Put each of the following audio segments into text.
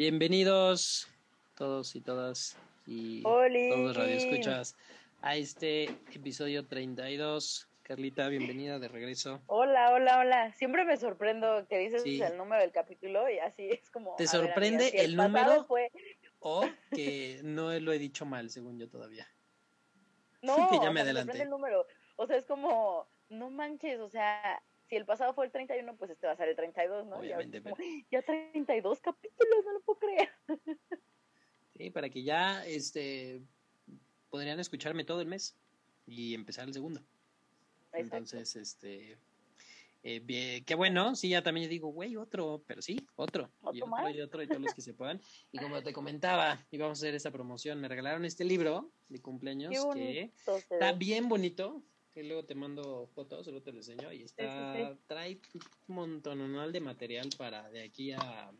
Bienvenidos todos y todas y todos Radio Escuchas a este episodio 32. Carlita, bienvenida de regreso. Hola, hola, hola. Siempre me sorprendo que dices el número del capítulo y así es como... ¿Te sorprende el, número o que no lo he dicho mal, según yo todavía? No, que ya me, adelanté. el número. O sea, es como, no manches, o sea, si el pasado fue el 31, pues este va a ser el 32, ¿no? Obviamente, ya, ya 32 capítulos, no lo puedo creer. Sí, para que ya este podrían escucharme todo el mes y empezar el segundo. Entonces, este eh, qué bueno, sí, ya también digo, güey, otro, pero sí, otro, y otro, y otro, y todos los que se puedan. Y como te comentaba, íbamos a hacer esa promoción, me regalaron este libro de cumpleaños que está bien bonito, que luego te mando fotos, luego te lo enseño y está, trae un montón de material para de aquí a,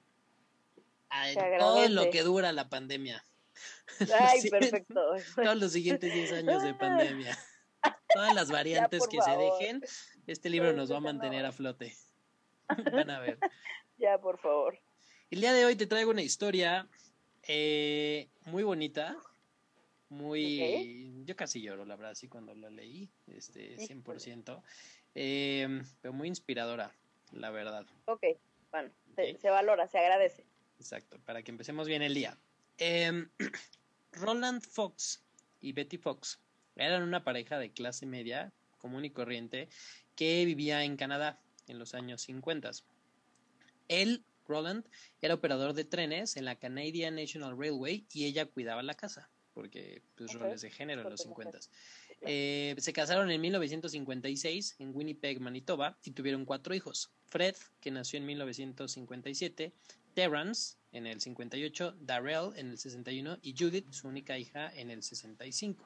todo lo que dura la pandemia. Ay, perfecto. Todos los siguientes 10 años de pandemia. Todas las variantes que se dejen, este libro nos va a mantener a flote. Van a ver. Ya, por favor. El día de hoy te traigo una historia eh, muy bonita, muy... Yo casi lloro, la verdad, sí, cuando la leí, este, 100%, eh, pero muy inspiradora, la verdad. Ok, bueno, Se, valora, se agradece. Exacto, para que empecemos bien el día. Em, Roland Fox y Betty Fox eran una pareja de clase media, común y corriente, que vivía en Canadá en los años 50. Él, Roland, era operador de trenes en la Canadian National Railway y ella cuidaba la casa porque pues roles de género en los 50. Eh, se casaron en 1956 en Winnipeg, Manitoba, y tuvieron cuatro hijos. Fred, que nació en 1957, Terrence en el 58, Darrell en el 61 y Judith, su única hija, en el 65.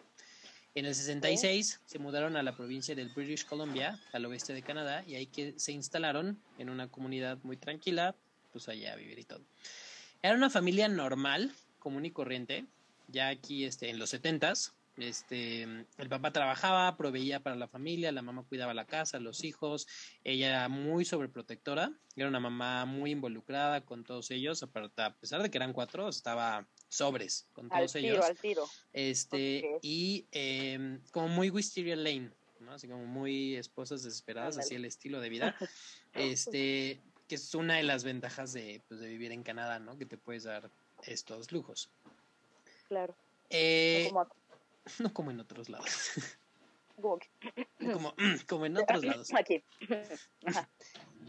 En el 66 se mudaron a la provincia del British Columbia, al oeste de Canadá, y ahí que se instalaron en una comunidad muy tranquila, pues allá a vivir y todo. Era una familia normal, común y corriente, ya aquí este, en los setentas, este, el papá trabajaba, proveía para la familia, la mamá cuidaba la casa, los hijos, ella era muy sobreprotectora, era una mamá muy involucrada con todos ellos, a pesar de que eran cuatro, estaba sobres con todos ellos. Al tiro. Este, y eh, como muy Wisteria Lane, ¿no? Así como muy esposas desesperadas, así el estilo de vida. Este, que es una de las ventajas de, pues, de vivir en Canadá, ¿no? Que te puedes dar estos lujos. Claro. Eh, no, como... en otros lados. como, como en otros lados. Aquí.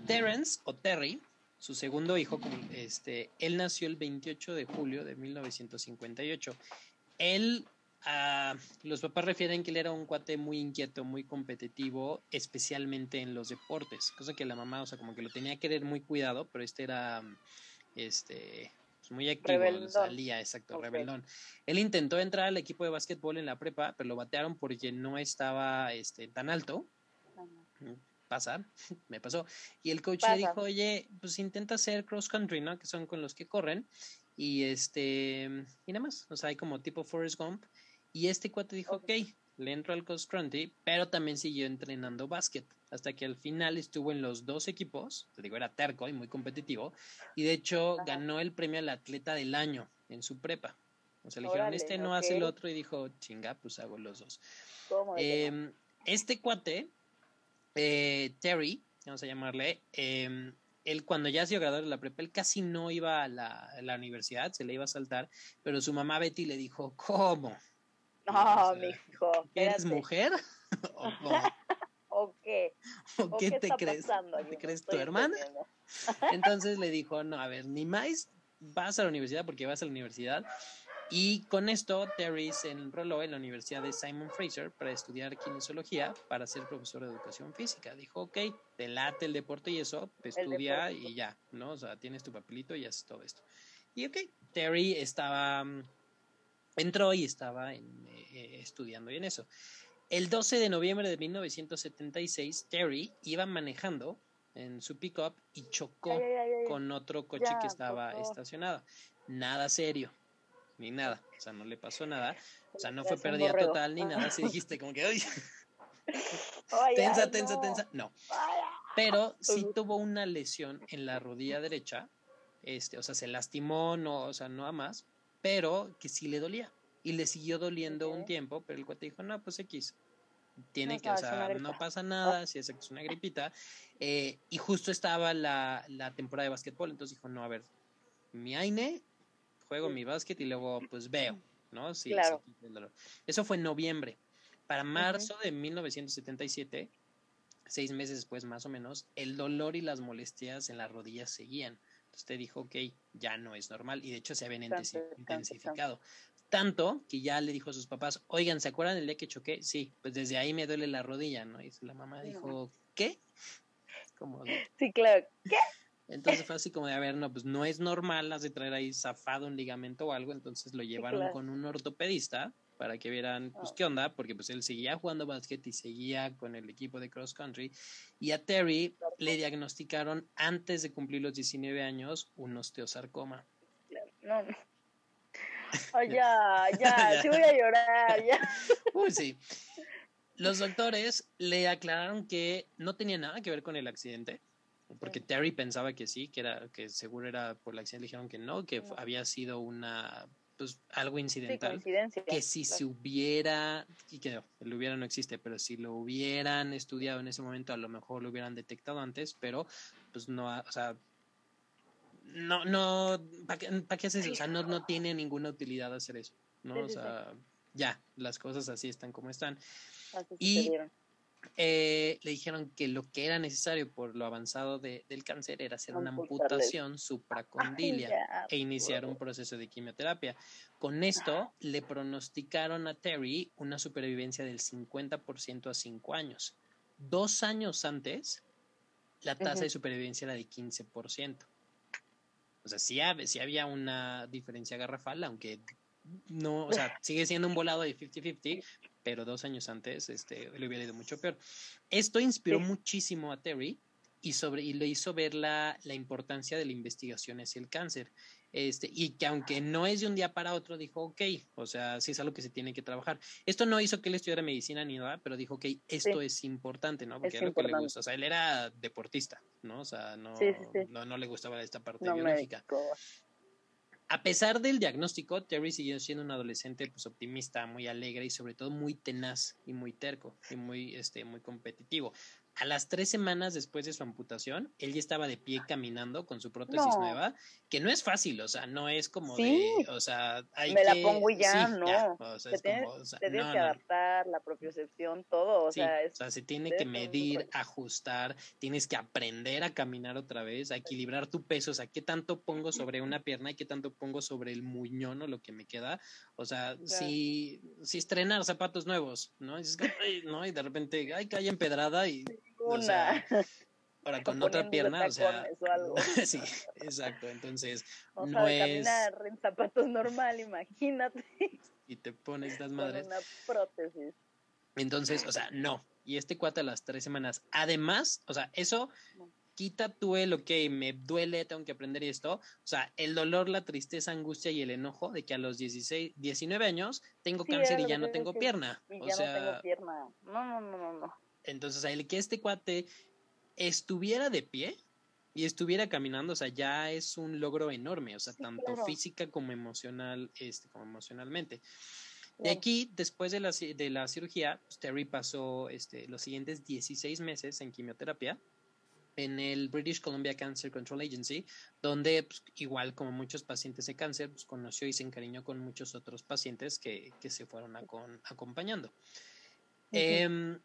Terence o Terry, su segundo hijo, este, él nació el 28 de julio de 1958. Él, ah, los papás refieren que él era un cuate muy inquieto, muy competitivo, especialmente en los deportes, cosa que la mamá, o sea, como que lo tenía que tener muy cuidado, pero este era, este, muy activo, salía, exacto, rebeldón. Él intentó entrar al equipo de básquetbol en la prepa, pero lo batearon porque no estaba este, tan alto. Mm, pasa, me pasó. Y el coach le dijo, oye, pues intenta hacer cross country, ¿no? Que son con los que corren. Y este, y nada más, o sea, hay como tipo Forrest Gump. Y este cuate dijo, ok, le entró al cross country, pero también siguió entrenando básquet hasta que al final estuvo en los dos equipos, te digo, era terco y muy competitivo, y de hecho ganó el premio al atleta del año en su prepa. O sea, le dijeron, este no hace el otro, y dijo, chinga, pues hago los dos. Eh, este cuate, eh, Terry, vamos a llamarle, eh, él cuando ya ha sido graduado de la prepa, él casi no iba a la, la, universidad, se le iba a saltar, pero su mamá Betty le dijo, ¿cómo? No, mi hijo. ¿Eres mujer? ¿O qué? ¿O, qué, te crees? ¿Te crees tu hermana? Entonces le dijo, no, a ver, ni más vas a la universidad porque vas a la universidad. Y con esto, Terry se enroló en la Universidad de Simon Fraser para estudiar kinesiología para ser profesor de educación física. Dijo, ok, te late el deporte y eso, te estudia y ya, ¿no? O sea, tienes tu papelito y haces todo esto. Y ok, Terry estaba, mm, entró y estaba en, eh, estudiando y en eso. El 12 de noviembre de 1976, Terry iba manejando en su pickup y chocó con otro coche que estaba estacionado. Nada serio, ni nada. O sea, no le pasó nada. O sea, no fue pérdida total ni nada. Si dijiste como que, tensa, tensa, tensa. No. Pero sí tuvo una lesión en la rodilla derecha este, o sea, se lastimó, no, o sea, no a más, pero que sí le dolía. Y le siguió doliendo un tiempo, pero el cuate dijo, no, pues X, tiene que, o sea, no pasa nada, si es una gripita. Eh, y justo estaba la, la, temporada de básquetbol, entonces dijo, no, a ver, mi AINE, juego mi básquet y luego pues veo, ¿no? Sí, claro. Eso fue en noviembre. Para marzo de 1977, seis meses después más o menos, el dolor y las molestias en las rodillas seguían. Te dijo, ok, ya no es normal y de hecho se habían intensificado. Tanto que ya le dijo a sus papás, oigan, ¿se acuerdan del día que choqué? Sí, pues desde ahí me duele la rodilla, ¿no? Y la mamá dijo, ¿qué? Como, sí, claro, ¿qué? Entonces fue así como de, a ver, no, pues no es normal, has de traer ahí zafado un ligamento o algo, entonces lo llevaron con un ortopedista para que vieran, pues, oh. qué onda, porque pues él seguía jugando básquet y seguía con el equipo de cross country. Y a Terry le diagnosticaron antes de cumplir los 19 años un osteosarcoma. No, no. Oh, ya, ya, sí voy a llorar, ya. Uy, sí. Los doctores le aclararon que no tenía nada que ver con el accidente, porque Terry pensaba que sí, que era que seguro era por el accidente, le dijeron que no, que había sido una pues algo incidental que si se hubiera y que el hubiera no existe pero si lo hubieran estudiado en ese momento a lo mejor lo hubieran detectado antes pero pues no o sea no no para qué, qué haces o sea no no tiene ninguna utilidad hacer eso no o sea ya las cosas así están como están. Y eh, le dijeron que lo que era necesario por lo avanzado de, del cáncer era hacer una amputación supracondilia e iniciar un proceso de quimioterapia. Con esto le pronosticaron a Terry una supervivencia del 50% a 5 años. Dos años antes, la tasa de supervivencia era de 15%. O sea, sí, sí había una diferencia garrafal, aunque no, o sea, sigue siendo un volado de 50-50, pero dos años antes este, le hubiera ido mucho peor. Esto inspiró muchísimo a Terry y, sobre, y le hizo ver la, la importancia de la investigación hacia el cáncer. Este, y que aunque no es de un día para otro, dijo, ok, o sea, sí es algo que se tiene que trabajar. Esto no hizo que él estudiara medicina ni nada, pero dijo, ok, esto es importante, ¿no? Porque es, lo que le gusta. O sea, él era deportista, ¿no? O sea, no, no, no, le gustaba esta parte biológica. A pesar del diagnóstico, Terry siguió siendo un adolescente pues, optimista, muy alegre y sobre todo muy tenaz y muy terco y muy, este, muy competitivo. A las tres semanas después de su amputación, él ya estaba de pie caminando con su prótesis nueva, que no es fácil, o sea, no es como de, o sea, hay me la pongo y ya, no. o sea, tienes, que adaptar, la propiocepción, todo, o sea, o sea, se tiene que medir, ajustar, tienes que aprender a caminar otra vez, a equilibrar tu peso, o sea, qué tanto pongo sobre una pierna y qué tanto pongo sobre el muñón o lo que me queda, o sea, si, si estrenar zapatos nuevos, ¿no? Y, ¿no? y de repente, ay, cae empedrada y una. ahora con otra pierna, o sea. sí, exacto. Entonces, o no sea, es. caminar en zapatos normal, imagínate. Y te pones estas madres. Con una prótesis. Entonces, o sea, no. Y este cuate a las tres semanas. Además, o sea, eso quita tú el, ok, me duele, tengo que aprender esto. O sea, el dolor, la tristeza, angustia y el enojo de que a los 16, 19 años tengo cáncer y ya no tengo pierna. o ya sea, no tengo pierna. No, no, no, no. Entonces, el que este cuate estuviera de pie y estuviera caminando, o sea, ya es un logro enorme, o sea, tanto física como emocional, este, como emocionalmente. De aquí, después de la, de la cirugía, pues, Terry pasó este, los siguientes 16 meses en quimioterapia en el British Columbia Cancer Control Agency, donde pues, igual como muchos pacientes de cáncer, pues, conoció y se encariñó con muchos otros pacientes que, que se fueron acompañando. eh,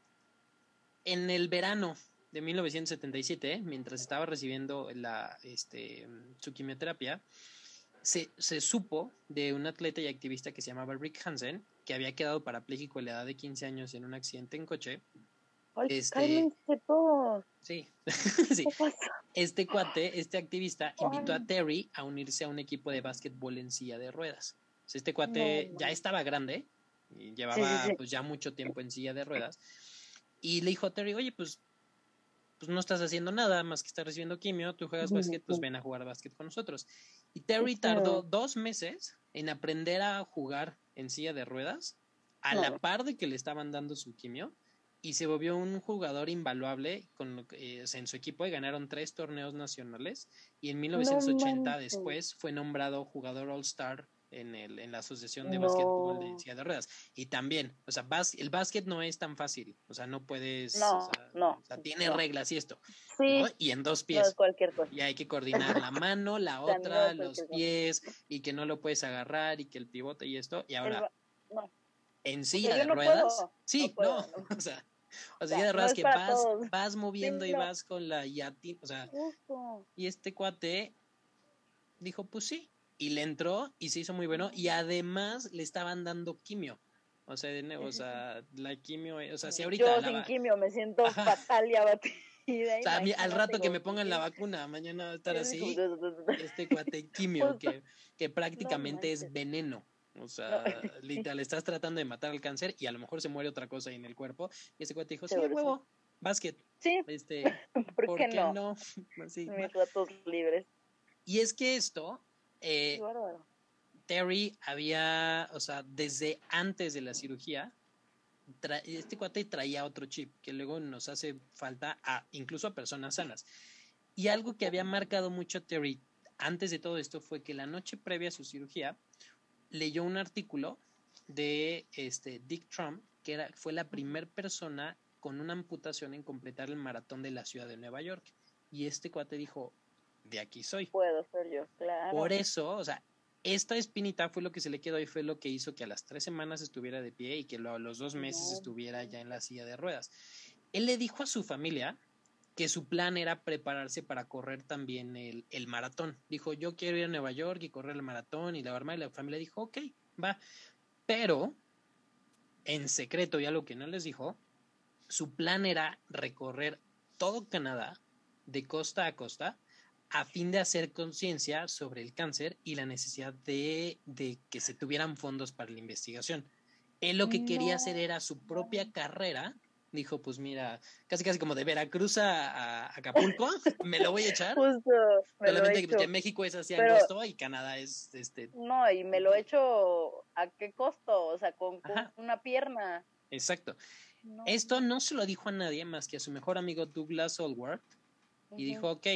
en el verano de 1977, mientras estaba recibiendo la, este, su quimioterapia, se, se, supo de un atleta y activista que se llamaba Rick Hansen, que había quedado parapléjico a la edad de 15 años en un accidente en coche. Ay, este, todo. Sí, sí. Este cuate, este activista, invitó a Terry a unirse a un equipo de básquetbol en silla de ruedas. Este cuate ya estaba grande, y llevaba pues ya mucho tiempo en silla de ruedas y le dijo a Terry, oye, pues, pues no estás haciendo nada más que estar recibiendo quimio, tú juegas básquet, pues ven a jugar básquet con nosotros. Y Terry tardó dos meses en aprender a jugar en silla de ruedas, a la par de que le estaban dando su quimio, y se volvió un jugador invaluable con, eh, en su equipo y ganaron tres torneos nacionales y en 1980 después fue nombrado jugador All-Star en, el, en la Asociación de Básquetbol de Silla de Ruedas. Y también, o sea, el básquet no es tan fácil, o sea, no puedes, no, o sea, no, o sea, tiene reglas y esto, sí, y en dos pies. cualquier cosa. Y hay que coordinar la mano, la otra, los pies, y que no lo puedes agarrar, y que el pivote y esto, y ahora, en silla de ruedas, sí, no, o sea, o sea, de ruedas que vas, vas moviendo y vas con la yati, o sea, y este cuate dijo, pues sí, y le entró y se hizo muy bueno, y además le estaban dando quimio. O sea, de nuevo, o sea, la quimio, o sea, si ahorita... Yo sin quimio me siento fatal y abatida. O sea, al rato que me pongan la vacuna, mañana va a estar así, este cuate quimio, que, que prácticamente es veneno. O sea, literal, estás tratando de matar al cáncer y a lo mejor se muere otra cosa ahí en el cuerpo. Y ese cuate dijo, sí, huevo, básquet. Sí. Este, ¿por, qué, no? Mis ratos libres. Y es que esto, eh, Terry había, o sea, desde antes de la cirugía, este cuate traía otro chip que luego nos hace falta a incluso a personas sanas. Y algo que había marcado mucho a Terry antes de todo esto fue que la noche previa a su cirugía, leyó un artículo de este Dick Trump, que era, fue la primera persona con una amputación en completar el maratón de la ciudad de Nueva York. Y este cuate dijo, de aquí soy. Puedo ser yo, claro. Por eso, o sea, esta espinita fue lo que se le quedó y fue lo que hizo que a las tres semanas estuviera de pie y que a los dos meses estuviera ya en la silla de ruedas. Él le dijo a su familia que su plan era prepararse para correr también el, el, maratón. Dijo, yo quiero ir a Nueva York y correr el maratón y la barma y la familia dijo, ok, va. Pero, en secreto y algo que no les dijo, su plan era recorrer todo Canadá de costa a costa a fin de hacer conciencia sobre el cáncer y la necesidad de, de, que se tuvieran fondos para la investigación. Él lo que quería hacer era su propia carrera dijo, pues mira, casi casi como de Veracruz a, Acapulco, me lo voy a echar. Justo, Solamente que, México es así a costo y Canadá es este. No, y me lo he hecho a qué costo, o sea, con, una pierna. Exacto. Esto no se lo dijo a nadie más que a su mejor amigo Douglas Allworth y dijo, ok,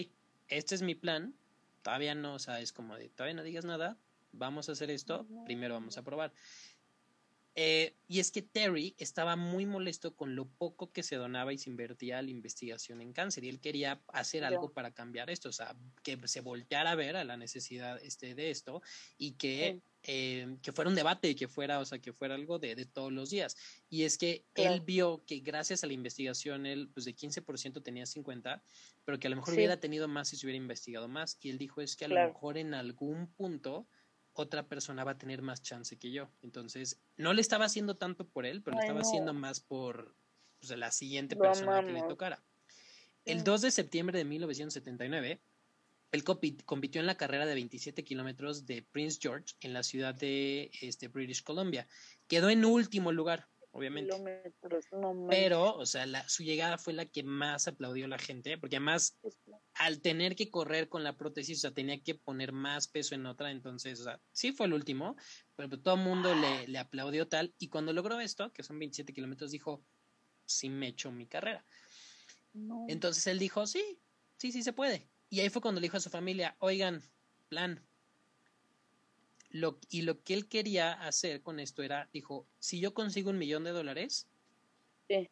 este es mi plan, todavía no, o sea, es como de, todavía no digas nada, vamos a hacer esto, primero vamos a probar. Eh, y es que Terry estaba muy molesto con lo poco que se donaba y se invertía a la investigación en cáncer y él quería hacer algo para cambiar esto, o sea, que se volteara a ver a la necesidad este, de esto y que, eh, que fuera un debate y que fuera, o sea, que fuera algo de, de todos los días. Y es que él vio que gracias a la investigación él, pues de 15% tenía 50, pero que a lo mejor hubiera tenido más si se hubiera investigado más. Y él dijo es que a lo mejor en algún punto otra persona va a tener más chance que yo. Entonces, no le estaba haciendo tanto por él, pero le estaba haciendo más por pues, la siguiente persona que le tocara. El 2 de septiembre de 1979, él compitió en la carrera de 27 kilómetros de Prince George en la ciudad de este, British Columbia. Quedó en último lugar obviamente. Pero, o sea, la, su llegada fue la que más aplaudió la gente, porque además, al tener que correr con la prótesis, o sea, tenía que poner más peso en otra, entonces, o sea, sí fue el último, pero pues, todo el mundo le, le, aplaudió tal, y cuando logró esto, que son 27 kilómetros, dijo, sí me echo mi carrera. Entonces él dijo, sí, sí, sí se puede. Y ahí fue cuando le dijo a su familia, oigan, plan, y lo que él quería hacer con esto era, dijo, si yo consigo un millón de dólares,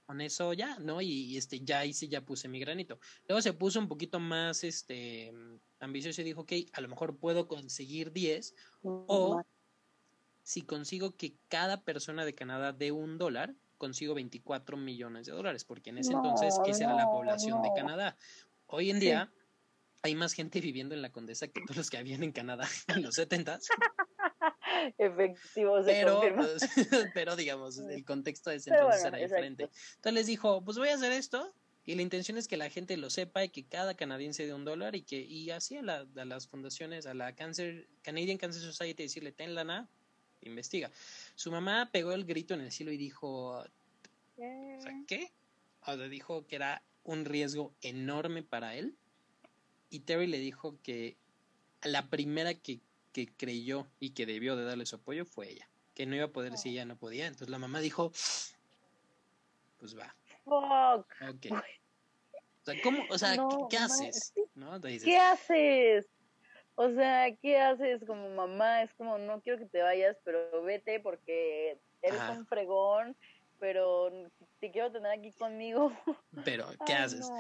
con eso ya, ¿no? Y, este, ya hice, ya puse mi granito. Luego se puso un poquito más este, ambicioso y dijo, ok, a lo mejor puedo conseguir 10 o si consigo que cada persona de Canadá dé un dólar, consigo 24 millones de dólares, porque en ese entonces esa era la población de Canadá. Hoy en día hay más gente viviendo en la Condesa que todos los que habían en Canadá en los 70 Efectivo, pero, pues, pero digamos, el contexto de ese entonces era diferente. Entonces les dijo, pues voy a hacer esto y la intención es que la gente lo sepa y que cada canadiense dé un dólar y que y así a, las fundaciones, a la Cancer, Canadian Cancer Society decirle, ten lana, investiga. Su mamá pegó el grito en el cielo y dijo, ¿qué? O sea, dijo que era un riesgo enorme para él. Y Terry le dijo que la primera que que creyó y que debió de darle su apoyo fue ella, que no iba a poder si ella no podía. Entonces la mamá dijo, pues va. fuck? O sea, ¿cómo? O sea, ¿qué, haces? ¿No? ¿Qué haces? O sea, ¿qué haces como mamá? Es como, no quiero que te vayas, pero vete porque eres un fregón, pero te quiero tener aquí conmigo. Pero, ¿qué haces?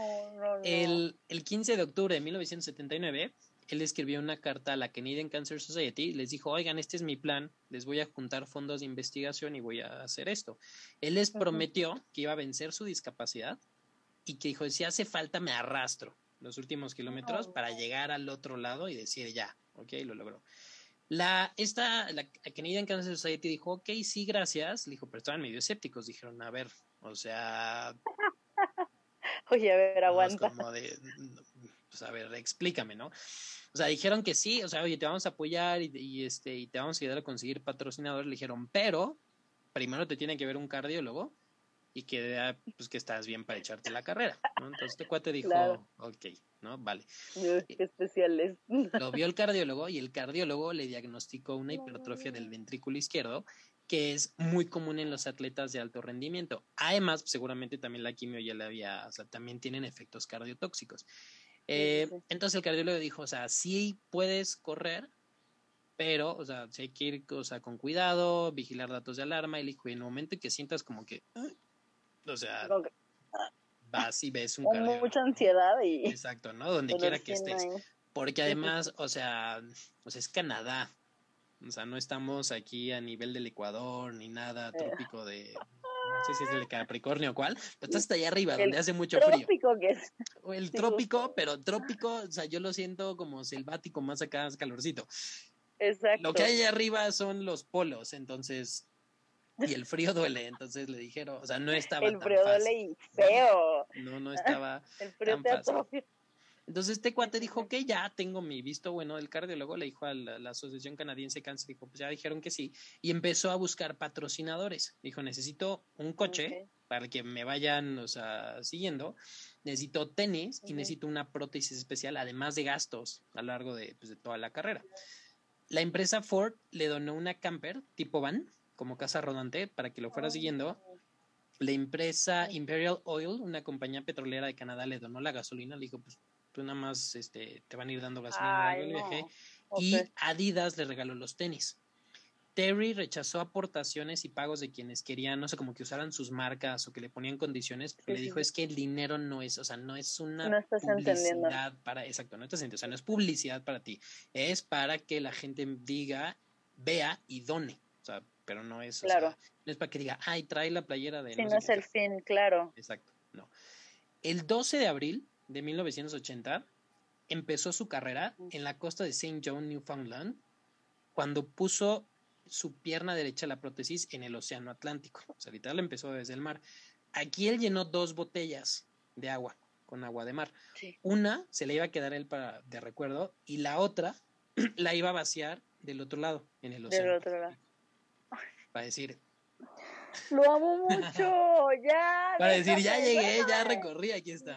El, el 15 de octubre de 1979, él escribió una carta a la Canadian Cancer Society, les dijo, oigan, este es mi plan, les voy a juntar fondos de investigación y voy a hacer esto. Él les prometió que iba a vencer su discapacidad y que dijo, si hace falta me arrastro los últimos kilómetros para llegar al otro lado y decir ya, ok, lo logró. La, esta, la Canadian Cancer Society dijo, ok, sí, gracias. Le dijo, pero estaban medio escépticos. Dijeron, a ver, o sea... Oye, a ver, aguanta. Como de, pues a ver, explícame, ¿no? O sea, dijeron que sí, o sea, oye, te vamos a apoyar y, este, y te vamos a ayudar a conseguir patrocinadores. Le dijeron, pero primero te tiene que ver un cardiólogo y que pues que estás bien para echarte la carrera, ¿no? Entonces este cuate dijo, ok, ¿no? Vale. Qué especiales. Lo vio el cardiólogo y el cardiólogo le diagnosticó una hipertrofia del ventrículo izquierdo que es muy común en los atletas de alto rendimiento. Además, seguramente también la quimio ya le había, o sea, también tienen efectos cardiotóxicos. Eh, entonces el cardiólogo dijo, o sea, sí puedes correr, pero, o sea, hay que ir o sea, con cuidado, vigilar datos de alarma, y le dijo, en el momento en que sientas como que, o sea, vas y ves un Con mucha ansiedad y... Exacto, ¿no? Donde quiera que estés. Porque además, o sea, pues es Canadá. O sea, no estamos aquí a nivel del Ecuador ni nada eh. trópico de... No sé si es del Capricornio o cuál, pero estás hasta allá arriba, donde hace mucho frío. trópico que es. O el trópico, pero trópico, o sea, yo lo siento como selvático, más acá, calorcito. Exacto. Lo que hay allá arriba son los polos, entonces y el frío duele, entonces le dijeron, o sea, no estaba el frío duele y feo. No, no estaba el frío tan fácil. Entonces este cuate dijo que ya tengo mi visto bueno del cardiólogo, le dijo a la, Asociación Canadiense de Cáncer, dijo, pues ya dijeron que sí, y empezó a buscar patrocinadores. Dijo, necesito un coche para que me vayan, o sea, siguiendo, necesito tenis y necesito una prótesis especial, además de gastos a lo largo de, pues, de toda la carrera. La empresa Ford le donó una camper tipo van, como casa rodante para que lo fuera siguiendo. La empresa Imperial Oil, una compañía petrolera de Canadá, le donó la gasolina. Le dijo, pues tú nada más este, te van a ir dando gasolina. Y Adidas le regaló los tenis. Terry rechazó aportaciones y pagos de quienes querían, no sé, como que usaran sus marcas o que le ponían condiciones, le dijo es que el dinero no es, o sea, no es una publicidad para, exacto, no estás entendiendo, o sea, no es publicidad para ti, es para que la gente diga, vea y done, o sea, pero no es, claro. no es para que diga, ay, trae la playera de... Sí, no, es el fin, claro. Exacto, no. El 12 de abril de 1980 empezó su carrera en la costa de St. John, Newfoundland, cuando puso su pierna derecha la prótesis en el Océano Atlántico. O sea, literal empezó desde el mar. Aquí él llenó dos botellas de agua, con agua de mar. Una se le iba a quedar él para, de recuerdo y la otra la iba a vaciar del otro lado, en el océano. Del otro lado para decir. Lo amo mucho, ya. Para decir, ya llegué, ya recorrí, aquí está.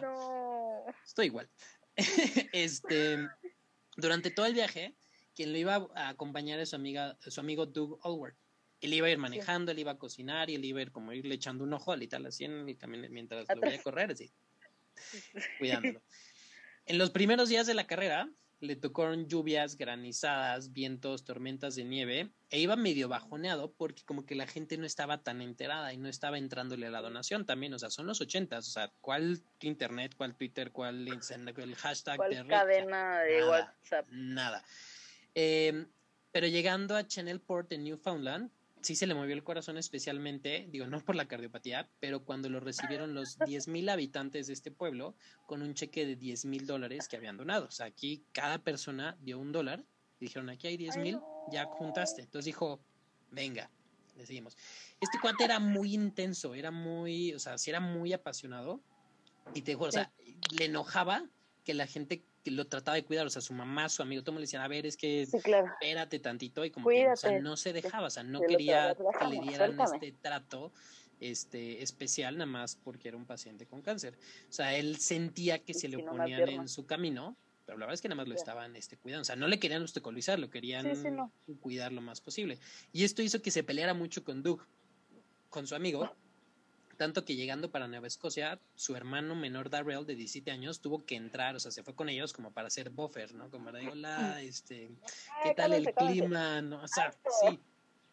Estoy igual. este, durante todo el viaje, quien lo iba a acompañar es su amiga, su amigo Doug Allward. Él iba a ir manejando, él iba a cocinar y él iba a ir como irle echando un ojo al tal así en el camino mientras lo veía correr, así, cuidándolo. En los primeros días de la carrera, le tocaron lluvias, granizadas, vientos, tormentas de nieve, e iba medio bajoneado porque como que la gente no estaba tan enterada y no estaba entrándole a la donación también, o sea, son los ochentas, o sea, ¿cuál internet, cuál Twitter, cuál el hashtag ¿Cuál cadena de WhatsApp? Nada. Eh, pero llegando a Channelport en Newfoundland, sí se le movió el corazón especialmente, digo, no por la cardiopatía, pero cuando lo recibieron los 10.000 habitantes de este pueblo con un cheque de 10 mil dólares que habían donado. O sea, aquí cada persona dio un dólar, dijeron, aquí hay 10 mil, ya juntaste. Entonces dijo, venga, le seguimos. Este cuate era muy intenso, era muy, o sea, sí era muy apasionado y te dijo, o sea, le enojaba que la gente lo trataba de cuidar, o sea, su mamá, su amigo, todo le decían, a ver, es que espérate tantito y como que, o sea, no se dejaba, o sea, no quería que le dieran este trato este especial nada más porque era un paciente con cáncer. O sea, él sentía que se le oponían en su camino, pero la verdad es que nada más lo estaban este, cuidando. O sea, no le querían obstaculizar, lo querían cuidar lo más posible. Y esto hizo que se peleara mucho con Doug, con su amigo, Tanto que llegando para Nueva Escocia, su hermano menor Darrell, de 17 años, tuvo que entrar, o sea, se fue con ellos como para hacer buffer, ¿no? Como para, hola, este, ¿qué tal el clima? ¿No? O sea, sí,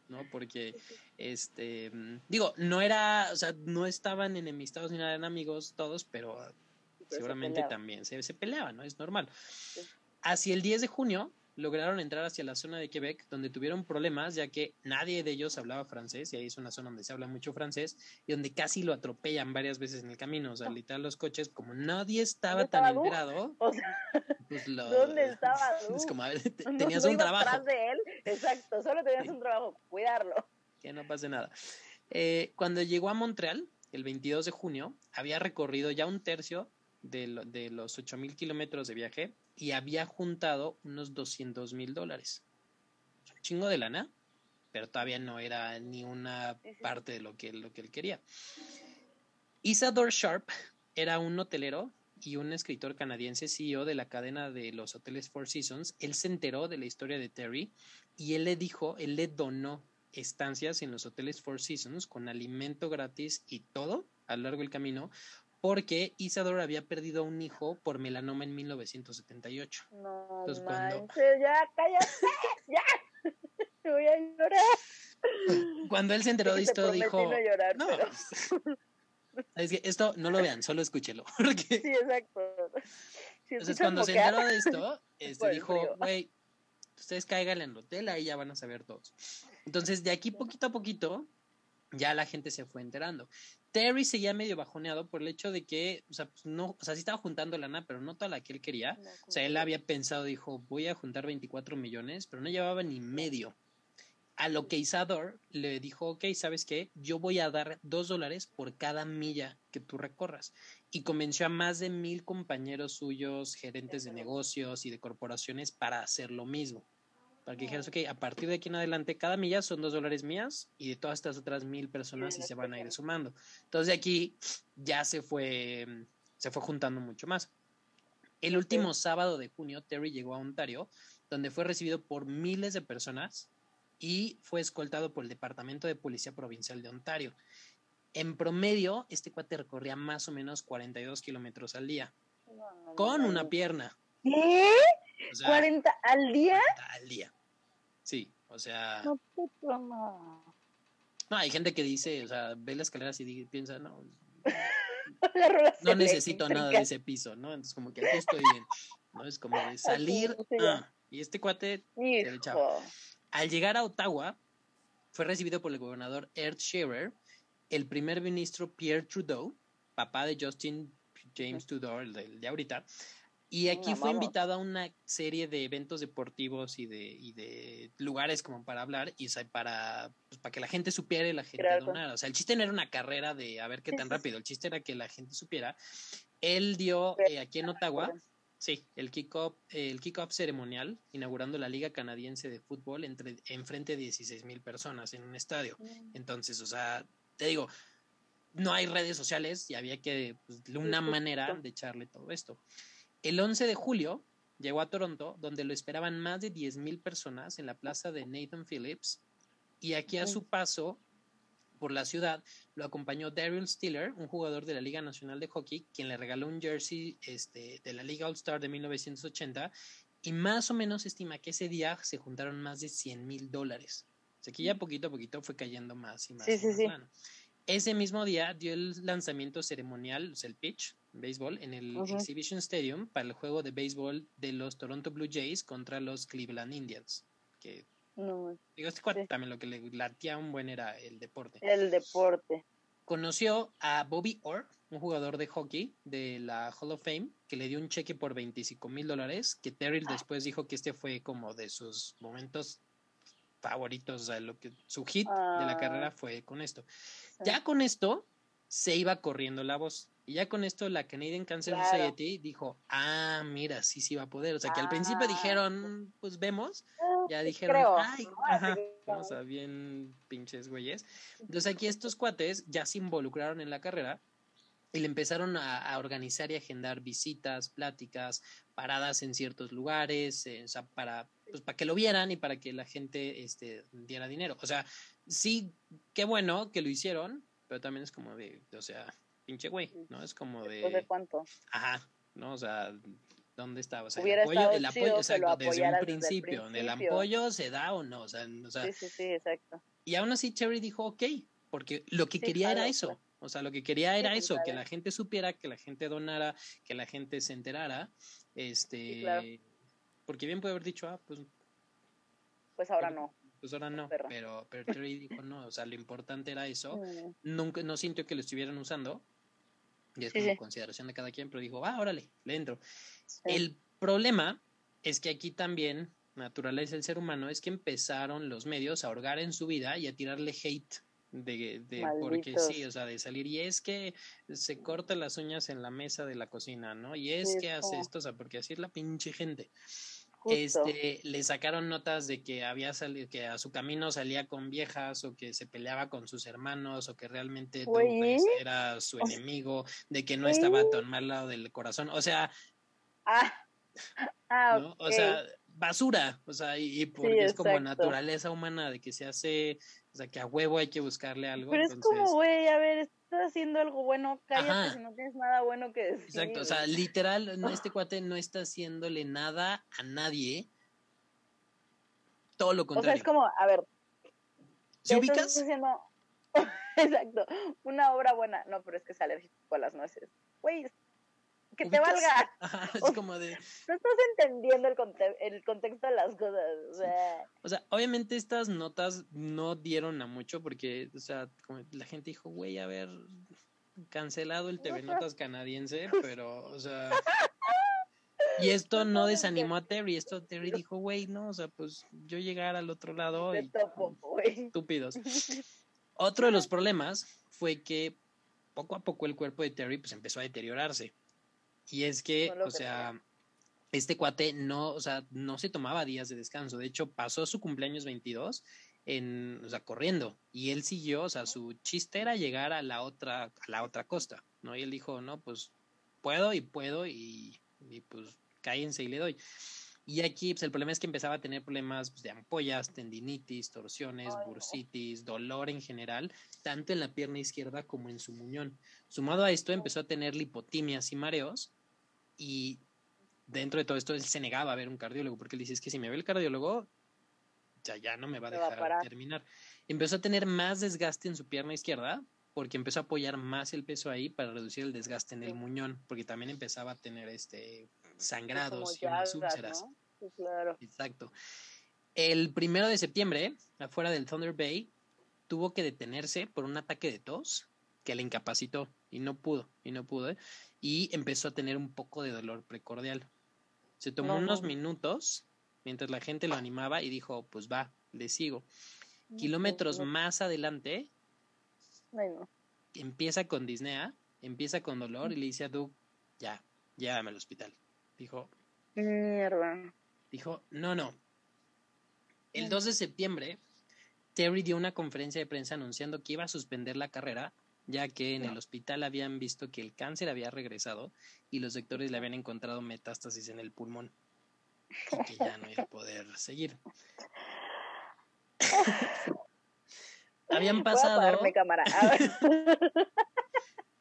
¿no? Porque, este, digo, no era, o sea, no estaban enemistados ni nada, eran amigos todos, pero seguramente también se, se peleaban, ¿no? Es normal. Hacia el 10 de junio, lograron entrar hacia la zona de Quebec, donde tuvieron problemas, ya que nadie de ellos hablaba francés, y ahí es una zona donde se habla mucho francés, y donde casi lo atropellan varias veces en el camino. O sea, literal, los coches, como nadie estaba tan enterado. O sea, pues ¿dónde estaba Es como, tenías un trabajo. de él, exacto, solo tenías un trabajo, cuidarlo. Que no pase nada. Eh, cuando llegó a Montreal, el 22 de junio, había recorrido ya un tercio de, de los 8.000 kilómetros de viaje y había juntado unos 200 mil dólares. Un chingo de lana, pero todavía no era ni una parte de lo que, lo que él quería. Isadore Sharp era un hotelero y un escritor canadiense CEO de la cadena de los hoteles Four Seasons. Él se enteró de la historia de Terry y él le dijo, él le donó estancias en los hoteles Four Seasons con alimento gratis y todo a lo largo del camino porque Isadora había perdido un hijo por melanoma en 1978. No, Entonces, cuando... ya, cállate, ya, voy a llorar. Cuando él se enteró de esto, dijo, no, es que esto no lo vean, solo escúchelo. Sí, exacto. Entonces, cuando se enteró de esto, este, dijo, güey, ustedes caigan en el hotel, ahí ya van a saber todos. Entonces, de aquí poquito a poquito, ya la gente se fue enterando. Terry seguía medio bajoneado por el hecho de que, o sea, pues no, o sea, sí estaba juntando lana, pero no toda la que él quería. o sea, él había pensado, dijo, voy a juntar 24 millones, pero no llevaba ni medio. A lo que Isador le dijo, ok, ¿sabes qué? Yo voy a dar dos dólares por cada milla que tú recorras. Y convenció a más de mil compañeros suyos, gerentes de negocios y de corporaciones para hacer lo mismo para que dijeras, ok, a partir de aquí en adelante, cada milla son dos dólares mías y de todas estas otras mil personas y se van a ir sumando. Entonces de aquí ya se fue, se fue juntando mucho más. El último sábado de junio, Terry llegó a Ontario, donde fue recibido por miles de personas y fue escoltado por el Departamento de Policía Provincial de Ontario. En promedio, este cuate recorría más o menos 42 kilómetros al día, con una pierna. ¿Qué? ¿40 al día? Al día. Sí, o sea. No, no. No, hay gente que dice, o sea, ve las escaleras y piensa, no. no necesito nada de ese piso, ¿no? Entonces, como que aquí estoy bien. ¿no? Es como de salir. Ah, y este cuate Al llegar a Ottawa, fue recibido por el gobernador Erd Shearer, el primer ministro Pierre Trudeau, papá de Justin James Trudeau, el de, el de ahorita, y aquí fue invitado a una serie de eventos deportivos y de, y de lugares como para hablar y para, pues, para que la gente supiera y la gente donara. O sea, el chiste no era una carrera de a ver qué tan rápido, el chiste era que la gente supiera. Él dio eh, aquí en Ottawa, sí, el kick-off el kick ceremonial, inaugurando la Liga Canadiense de Fútbol entre, en frente de 16 mil personas en un estadio. Mm. Entonces, o sea, te digo, no hay redes sociales y había que, pues, una manera de echarle todo esto. El 11 de julio llegó a Toronto, donde lo esperaban más de 10.000 personas en la plaza de Nathan Phillips. Y aquí a su paso por la ciudad lo acompañó Daryl Stiller, un jugador de la Liga Nacional de Hockey, quien le regaló un jersey este, de la Liga All Star de 1980. Y más o menos estima que ese día se juntaron más de 100 mil dólares. O sea que ya poquito a poquito fue cayendo más y más. Sí, sí, sí. Ese mismo día dio el lanzamiento ceremonial, o sea, el pitch, béisbol, en el Exhibition Stadium para el juego de béisbol de los Toronto Blue Jays contra los Cleveland Indians. Que, digo, este cuate también lo que le latía un buen era el deporte. El deporte. Conoció a Bobby Orr, un jugador de hockey de la Hall of Fame, que le dio un cheque por 25 mil dólares, que Terry después dijo que este fue como de sus momentos favoritos, o sea, lo que su hit de la carrera ah. fue con esto. Ya con esto se iba corriendo la voz. Y ya con esto la Canadian Cancer Society dijo, ah, mira, sí, sí va a poder. O sea, que al principio ah, dijeron, pues vemos. Ah, ya dijeron, ay, ajá, vamos a bien pinches güeyes. Entonces aquí estos cuates ya se involucraron en la carrera y le empezaron a, organizar y agendar visitas, pláticas, paradas en ciertos lugares, eh, o sea, para, pues, para que lo vieran y para que la gente este, diera dinero. O sea, sí, qué bueno que lo hicieron, pero también es como de, o sea, pinche güey, ¿no? Es como de... ¿De cuánto? Ajá, ¿no? O sea, ¿dónde estaba? O sea, el apoyo, el apoyo exacto, desde un principio, ¿el apoyo se da o no? O sea, o sea, sí, sí, sí, exacto. Y aún así Cherry dijo, ok, porque lo que quería era eso. O sea, lo que quería era eso, que la gente supiera, que la gente donara, que la gente se enterara. Este, porque bien puede haber dicho, ah, pues. Pues ahora no. Pues ahora no. Pero, pero Terry dijo no. O sea, lo importante era eso. Mm. Nunca, no sintió que lo estuvieran usando. Y es como consideración de cada quien, pero dijo, ah, órale, le entro. El problema es que aquí también, naturaleza del ser humano, es que empezaron los medios a ahorgar en su vida y a tirarle hate de, de porque sí, o sea, de salir y es que se corta las uñas en la mesa de la cocina, ¿no? Y es que hace esto, o sea, porque así es la pinche gente. Este, le sacaron notas de que había salido, que a su camino salía con viejas o que se peleaba con sus hermanos o que realmente era su enemigo, de que no estaba tan mal lado del corazón, o sea, ah. Ah, o sea, basura, o sea, y, porque es como naturaleza humana de que se hace, o sea, que a huevo hay que buscarle algo. Pero es como, güey, a ver, estás haciendo algo bueno, cállate si no tienes nada bueno que decir. Exacto, o sea, literal, no, este cuate no está haciéndole nada a nadie. Todo lo contrario. O sea, es como, a ver. ¿Se ubicas? Exacto, una obra buena. No, pero es que es alérgico a las nueces. Güey, que te valga. es como de... No estás entendiendo el, el contexto de las cosas, o sea... O sea, obviamente estas notas no dieron a mucho porque, o sea, como la gente dijo, güey, a ver, cancelado el TV Notas canadiense, pero, o sea... Y esto no desanimó a Terry, esto Terry dijo, güey, no, o sea, pues yo llegar al otro lado y... Estúpidos. Otro de los problemas fue que poco a poco el cuerpo de Terry pues empezó a deteriorarse. Y es que, o sea, este cuate no, o sea, no se tomaba días de descanso. De hecho, pasó su cumpleaños 22 en, o sea, corriendo. Y él siguió, o sea, su chiste era llegar a la otra, a la otra costa, ¿no? Y él dijo, no, pues puedo y puedo y, y pues cállense y le doy. Y aquí pues, el problema es que empezaba a tener problemas pues, de ampollas, tendinitis, torsiones, bursitis, dolor en general, tanto en la pierna izquierda como en su muñón. Sumado a esto, empezó a tener lipotimias y mareos y dentro de todo esto él se negaba a ver un cardiólogo porque él dice, es que si me ve el cardiólogo, ya, ya no me va a dejar terminar. Empezó a tener más desgaste en su pierna izquierda porque empezó a apoyar más el peso ahí para reducir el desgaste en el muñón, porque también empezaba a tener este sangrados y unas úlceras. claro. Exacto. El primero de septiembre, afuera del Thunder Bay, tuvo que detenerse por un ataque de tos que le incapacitó y no pudo, y no pudo, ¿eh? y empezó a tener un poco de dolor precordial. Se tomó unos minutos mientras la gente lo animaba y dijo, pues va, le sigo. Kilómetros más adelante, empieza con disnea, empieza con dolor y le dice a Doug, ya, llévame al hospital. Dijo. Mierda. Dijo, no, no. El 2 de septiembre, Terry dio una conferencia de prensa anunciando que iba a suspender la carrera, ya que en el hospital habían visto que el cáncer había regresado y los doctores le habían encontrado metástasis en el pulmón y que ya no iba a poder seguir. habían pasado.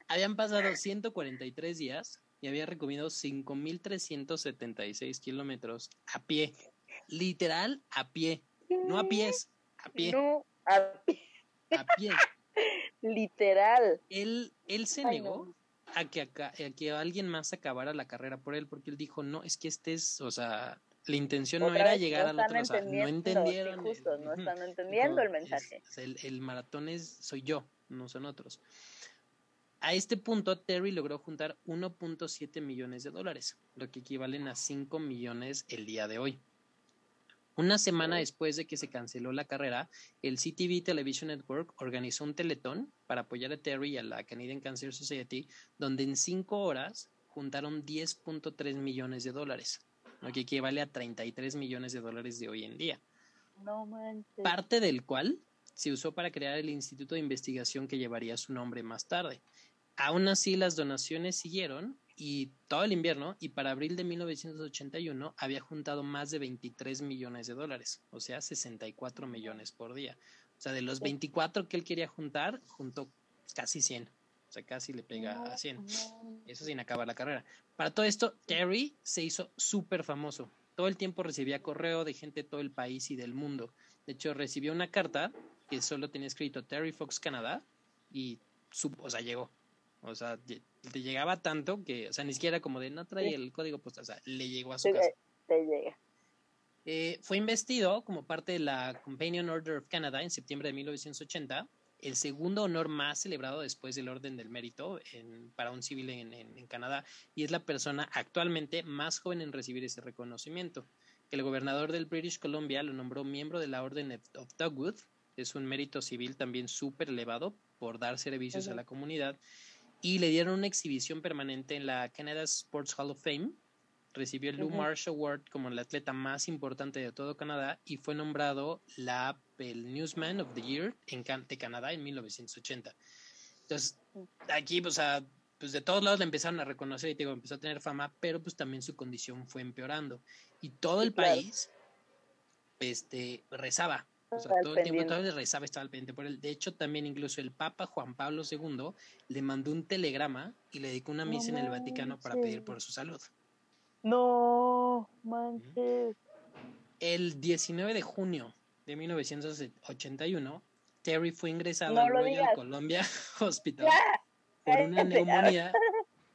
habían pasado 143 días y había recorrido 5.376 kilómetros a pie. Literal, a pie. No a pies, a pie. No, a pie. A pie. Literal. Él, él se negó a, que, que alguien más acabara la carrera por él, porque él dijo, no, es que este es, o sea, la intención no era llegar al otro, o sea, no entendieron. justo, no están entendiendo el mensaje. el, el maratón es, soy yo, no son otros. A este punto, Terry logró juntar 1.7 millones de dólares, lo que equivalen a 5 millones el día de hoy. Una semana después de que se canceló la carrera, el CTV Television Network organizó un teletón para apoyar a Terry y a la Canadian Cancer Society, donde en 5 horas juntaron 10.3 millones de dólares, lo que equivale a 33 millones de dólares de hoy en día. No manches. Parte del cual se usó para crear el instituto de investigación que llevaría su nombre más tarde. Aún así, las donaciones siguieron y todo el invierno, y para abril de 1981 había juntado más de 23 millones de dólares, o sea, 64 millones por día. O sea, de los 24 que él quería juntar, juntó casi 100. O sea, casi le pega a 100. Eso sin acabar la carrera. Para todo esto, Terry se hizo súper famoso. Todo el tiempo recibía correo de gente de todo el país y del mundo. De hecho, recibió una carta que solo tenía escrito Terry Fox Canadá y, su, o sea, llegó. O sea, te llegaba tanto que, o sea, ni siquiera como de no trae el código postal, o sea, le llegó a su casa. Te llega. Eh, fue investido como parte de la Companion Order of Canada en septiembre de 1980, el segundo honor más celebrado después del Orden del Mérito para un civil en, Canadá, y es la persona actualmente más joven en recibir ese reconocimiento. El gobernador del British Columbia lo nombró miembro de la Orden of Dogwood, es un mérito civil también súper elevado por dar servicios a la comunidad, y le dieron una exhibición permanente en la Canada Sports Hall of Fame, recibió el Lou Marsh Award como el atleta más importante de todo Canadá y fue nombrado la, el Newsman of the Year en, de Canadá en 1980. Entonces, aquí, pues, pues de todos lados le empezaron a reconocer y digo, empezó a tener fama, pero pues también su condición fue empeorando. Y todo el país este, rezaba. O sea, todo el tiempo el rezaba, estaba al pendiente por él. De hecho, también incluso el Papa Juan Pablo II le mandó un telegrama y le dedicó una misa en el Vaticano para pedir por su salud. No, manches. El 19 de junio de 1981, Terry fue ingresado al Royal Columbia Hospital por una neumonía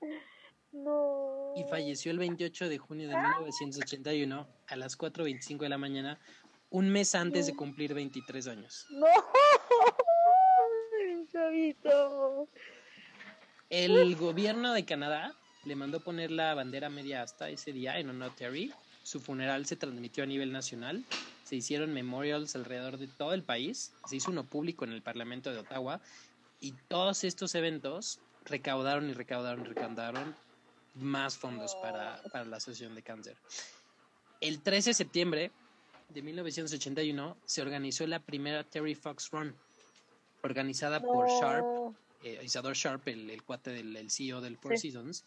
no. y falleció el 28 de junio de 1981 a las 4.25 de la mañana, un mes antes de cumplir 23 años. No, chavito. El gobierno de Canadá le mandó poner la bandera media hasta ese día en honor a Terry. Su funeral se transmitió a nivel nacional. Se hicieron memorials alrededor de todo el país. Se hizo uno público en el Parlamento de Ottawa. Y todos estos eventos recaudaron y recaudaron y recaudaron más fondos para, para la Asociación de Cáncer. El 13 de septiembre de 1981 se organizó la primera Terry Fox Run, organizada por Sharp, eh, Isador Sharp, el, el cuate del CEO del Four Seasons,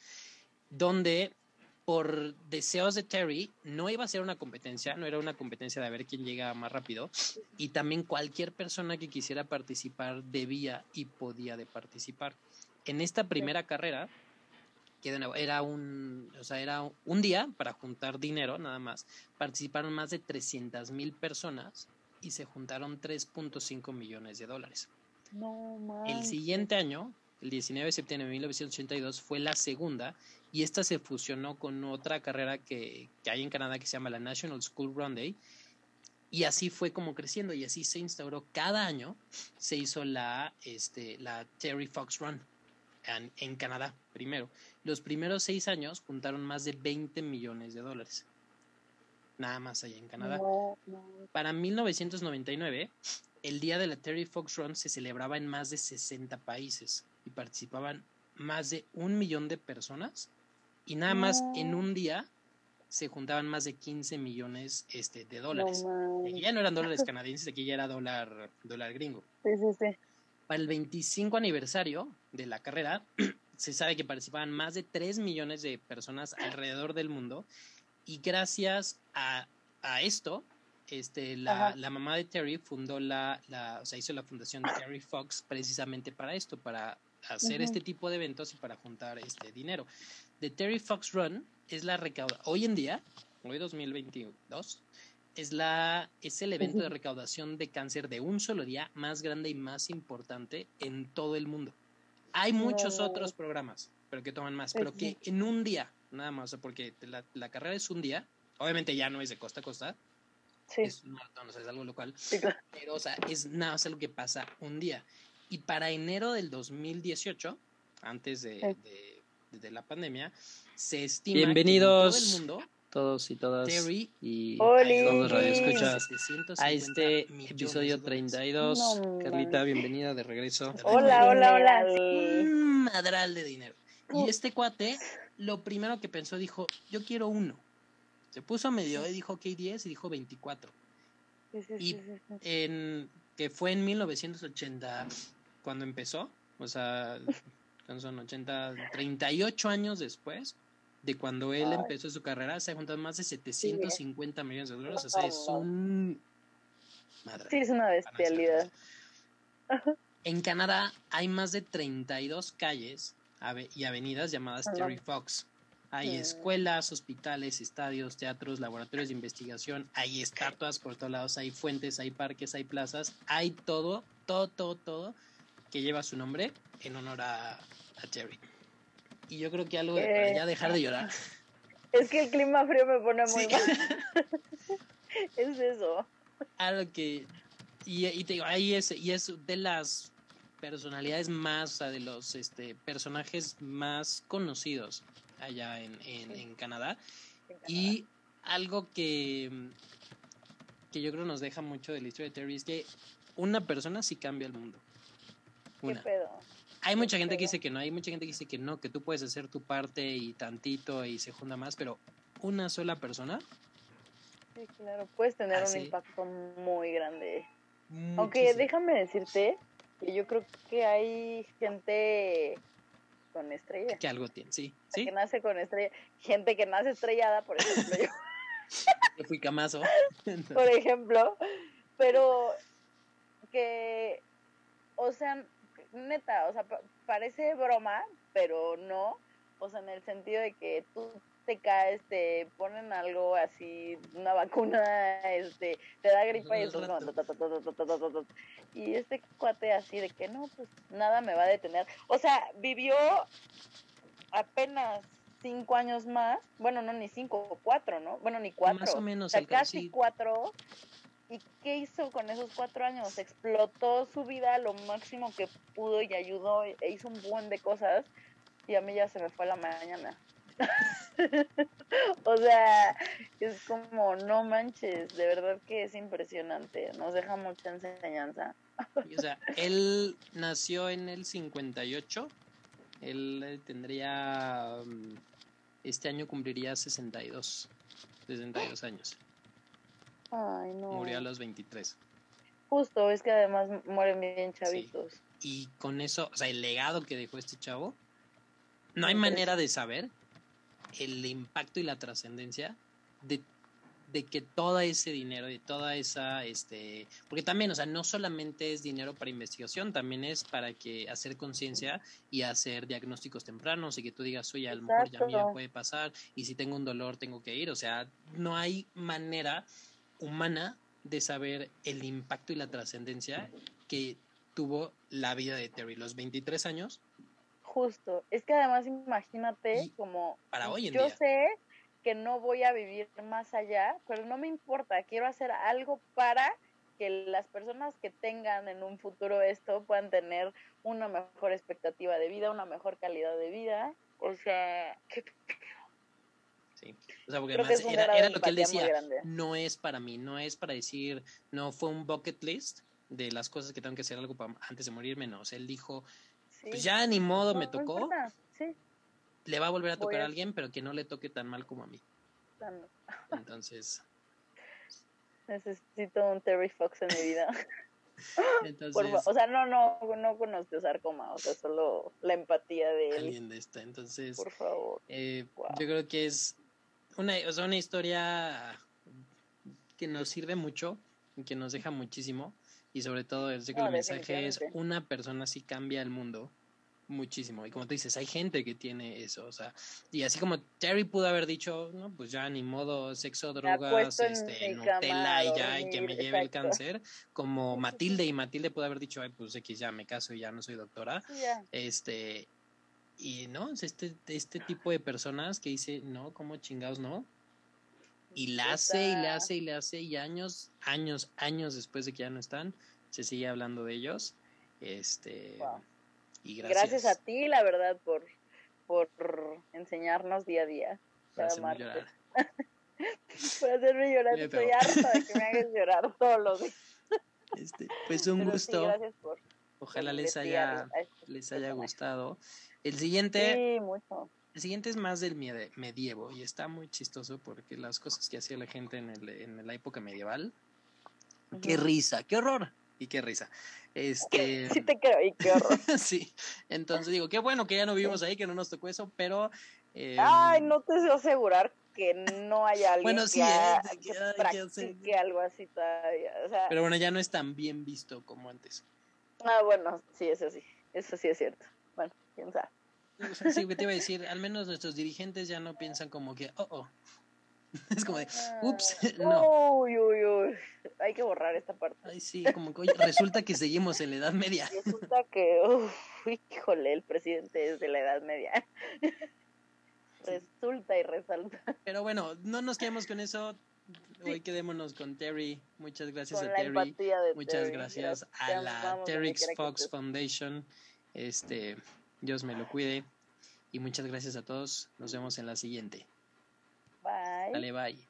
donde por deseos de Terry no iba a ser una competencia, no era una competencia de ver quién llega más rápido y también cualquier persona que quisiera participar debía y podía de participar. En esta primera carrera, que era un, o sea, era un día para juntar dinero nada más, participaron más de 300 mil personas y se juntaron 3.5 millones de dólares. El siguiente año, el 19 de septiembre de 1982, fue la segunda y esta se fusionó con otra carrera que, hay en Canadá que se llama la National School Run Day. Y así fue como creciendo y así se instauró. Cada año se hizo la este la Terry Fox Run en, en, Canadá primero los primeros seis años juntaron más de 20 millones de dólares nada más allá en Canadá para 1999 el día de la Terry Fox Run se celebraba en más de 60 países y participaban más de un millón de personas y nada más en un día se juntaban más de 15 millones este, de dólares. aquí ya no eran dólares canadienses, aquí ya era dólar, dólar gringo. Sí, sí, sí. Para el 25 aniversario de la carrera, se sabe que participaban más de 3 millones de personas alrededor del mundo. Y gracias a, a esto, este, la, la, mamá de Terry fundó la, la, o sea, hizo la fundación de Terry Fox precisamente para esto, para hacer este tipo de eventos y para juntar este dinero. The Terry Fox Run es la recaudación, hoy en día, hoy 2022, es, la, es el evento de recaudación de cáncer de un solo día más grande y más importante en todo el mundo. Hay muchos otros programas, pero que toman más, pero que en un día, nada más, porque la, la carrera es un día, obviamente ya no es de costa a costa, es un maratón, o sea, es algo local, pero o sea, es nada más algo que pasa un día. Y para enero del 2018, antes de, de, la pandemia, se estima Bienvenidos que en todo el mundo todos y todas Terry y todos radioescuchas a este episodio 32. Carlita, bienvenida de regreso. Hola, hola, hola. Un madral de dinero. Y este cuate, lo primero que pensó, dijo, yo quiero uno. Se puso medio y dijo, ok, 10 y dijo 24. y en, que fue en 1980 cuando empezó, o sea, son 80, 38 años después de cuando él empezó su carrera, se ha juntado más de 750 millones de dólares, o sea, es un... sí, es una bestialidad. En Canadá hay más de 32 calles y avenidas llamadas Terry Fox. Hay escuelas, hospitales, estadios, teatros, laboratorios de investigación, hay estatuas por todos lados, hay fuentes, hay parques, hay plazas, hay todo, todo, todo, todo que lleva su nombre en honor a, Terry. Y yo creo que algo de ya dejar de llorar. Es que el clima frío me pone muy mal. es eso. Algo que. Y, y te digo, ahí es, y es de las personalidades más, o sea, de los este, personajes más conocidos allá en, en, Canadá. Y algo que, que yo creo nos deja mucho de la historia de Terry es que una persona sí cambia el mundo. Una. ¿Qué pedo? Hay mucha gente que dice que no, hay mucha gente que dice que no, que tú puedes hacer tu parte y tantito y se junta más, pero una sola persona. Sí, claro, puedes tener un impacto muy grande. Aunque déjame decirte que yo creo que hay gente con estrella. Que algo tiene, sí. ¿Sí? Que nace con estrella. Gente que nace estrellada, por ejemplo, yo. yo fui camazo. por ejemplo. Pero que, o sea, neta, o sea, parece broma, pero no. O sea, en el sentido de que tú te caes, te ponen algo así, una vacuna, este, te da gripa y eso y este cuate así de que no, pues nada me va a detener. O sea, vivió apenas cinco años más, bueno, no, ni cinco, o cuatro, ¿no? Bueno, ni cuatro. Más o menos. casi cuatro. ¿Y qué hizo con esos cuatro años? Explotó su vida lo máximo que pudo y ayudó e hizo un buen de cosas y a mí ya se me fue la mañana. o sea, es como, no manches, de verdad que es impresionante, nos deja mucha enseñanza. o sea, él nació en el 58, él tendría, mm, este año cumpliría 62, 62 años. Ay, no. Murió a los 23. Justo, es que además mueren bien chavitos. Y con eso, o sea, el legado que dejó este chavo, no hay manera de saber el impacto y la trascendencia de, de, que todo ese dinero, de toda esa, este, porque también, o sea, no solamente es dinero para investigación, también es para que hacer conciencia y hacer diagnósticos tempranos y que tú digas, oye, a lo mejor ya me puede pasar y si tengo un dolor tengo que ir, o sea, no hay manera humana de saber el impacto y la trascendencia que tuvo la vida de Terry. Los 23 años Justo, es que además imagínate como para hoy yo sé que no voy a vivir más allá, pero no me importa, quiero hacer algo para que las personas que tengan en un futuro esto puedan tener una mejor expectativa de vida, una mejor calidad de vida. O sea, Sí, o sea, porque además era, lo que él decía, no es para mí, no es para decir, no fue un bucket list de las cosas que tengo que hacer algo para, antes de morirme, no, o sea, él dijo, pues ya ni modo me tocó. Le va a volver a tocar a... alguien, pero que no le toque tan mal como a mí. Entonces. Necesito un Terry Fox en mi vida. Entonces, o sea, no, no, no conoció sarcoma, o sea, solo la empatía de él. Alguien de esta, entonces. Por favor. Eh, yo creo que es una, o sea, una historia que nos sirve mucho que nos deja muchísimo. Y sobre todo, que el mensaje es una persona sí cambia el mundo muchísimo. Y como tú dices, hay gente que tiene eso, o sea, y así como Terry pudo haber dicho, no, pues ya ni modo, sexo, drogas, este, Nutella y ya, y que me lleve el cáncer, como Matilde, y Matilde pudo haber dicho, ay, pues X ya me caso y ya no soy doctora, este, y no, este, este tipo de personas que dice, no, como chingados no, y la hace y le hace y le hace y años, años, años después de que ya no están, se sigue hablando de ellos. Este y gracias. a ti, la verdad, por, por enseñarnos día a día. Por hacerme llorar. por hacerme llorar, estoy harta de que me hagas llorar todos los días. Este, pues un gusto. Ojalá les haya, les haya gustado. El siguiente. Sí, mucho. El siguiente es más del medievo y está muy chistoso porque las cosas que hacía la gente en, el, en la época medieval. Qué risa, qué horror y qué risa. Este... Sí te creo, y qué horror. sí, entonces digo, qué bueno que ya no vivimos ahí, que no nos tocó eso, pero... Eh... Ay, no te sé asegurar que no haya alguien bueno, sí, que, que, practique algo así todavía. O sea... Pero bueno, ya no es tan bien visto como antes. Ah, bueno, sí, eso sí, eso sí es cierto. Bueno, quién sabe. Sí, te iba a decir, al menos nuestros dirigentes ya no piensan como que, oh, oh. Es como de, ups, no. Uy, uy, uy. Hay que borrar esta parte. Ay, sí, como que, oye, resulta que seguimos en la Edad Media. Resulta que, uff, híjole, el presidente es de la Edad Media. Resulta y resalta. Pero bueno, no nos quedemos con eso. Hoy quedémonos con Terry. Muchas gracias a Terry. Muchas gracias a la Terry Fox Foundation. Este, Dios me lo cuide. Y muchas gracias a todos. Nos vemos en la siguiente. Bye. Dale, bye.